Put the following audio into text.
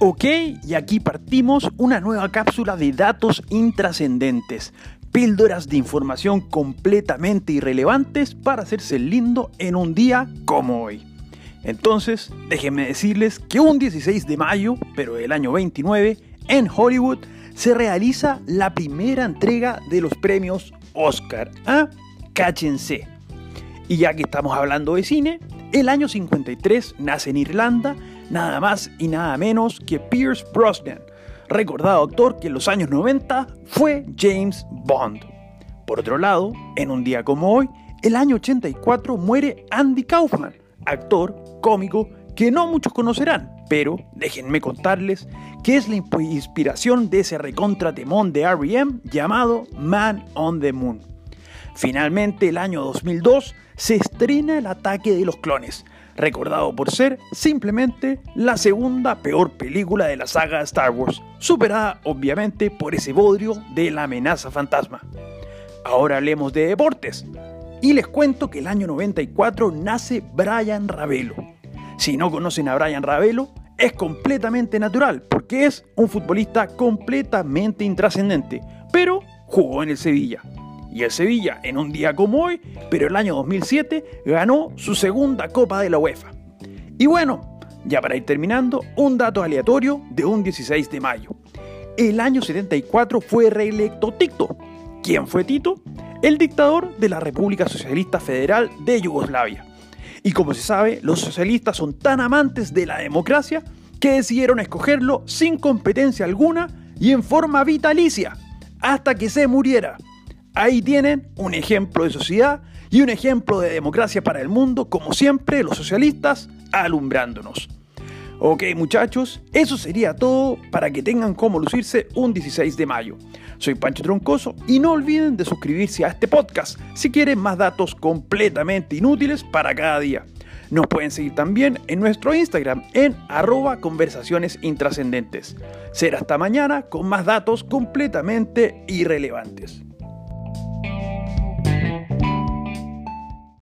Ok, y aquí partimos una nueva cápsula de datos intrascendentes, píldoras de información completamente irrelevantes para hacerse lindo en un día como hoy. Entonces, déjenme decirles que un 16 de mayo, pero del año 29, en Hollywood se realiza la primera entrega de los premios Oscar. ¿Ah? Cáchense. Y ya que estamos hablando de cine, el año 53 nace en Irlanda nada más y nada menos que Pierce Brosnan, recordado actor que en los años 90 fue James Bond. Por otro lado, en un día como hoy, el año 84 muere Andy Kaufman, actor, cómico, que no muchos conocerán, pero déjenme contarles que es la inspiración de ese recontratemón de R.E.M. llamado Man on the Moon. Finalmente, el año 2002 se estrena El ataque de los clones, recordado por ser simplemente la segunda peor película de la saga Star Wars, superada obviamente por ese bodrio de la amenaza fantasma. Ahora hablemos de deportes. Y les cuento que el año 94 nace Brian Ravelo. Si no conocen a Brian Ravelo, es completamente natural, porque es un futbolista completamente intrascendente, pero jugó en el Sevilla. Y el Sevilla, en un día como hoy, pero el año 2007, ganó su segunda Copa de la UEFA. Y bueno, ya para ir terminando, un dato aleatorio de un 16 de mayo. El año 74 fue reelecto Tito. ¿Quién fue Tito? El dictador de la República Socialista Federal de Yugoslavia. Y como se sabe, los socialistas son tan amantes de la democracia que decidieron escogerlo sin competencia alguna y en forma vitalicia, hasta que se muriera. Ahí tienen un ejemplo de sociedad y un ejemplo de democracia para el mundo, como siempre los socialistas alumbrándonos. Ok muchachos, eso sería todo para que tengan cómo lucirse un 16 de mayo. Soy Pancho Troncoso y no olviden de suscribirse a este podcast si quieren más datos completamente inútiles para cada día. Nos pueden seguir también en nuestro Instagram en arroba conversaciones intrascendentes. Será hasta mañana con más datos completamente irrelevantes.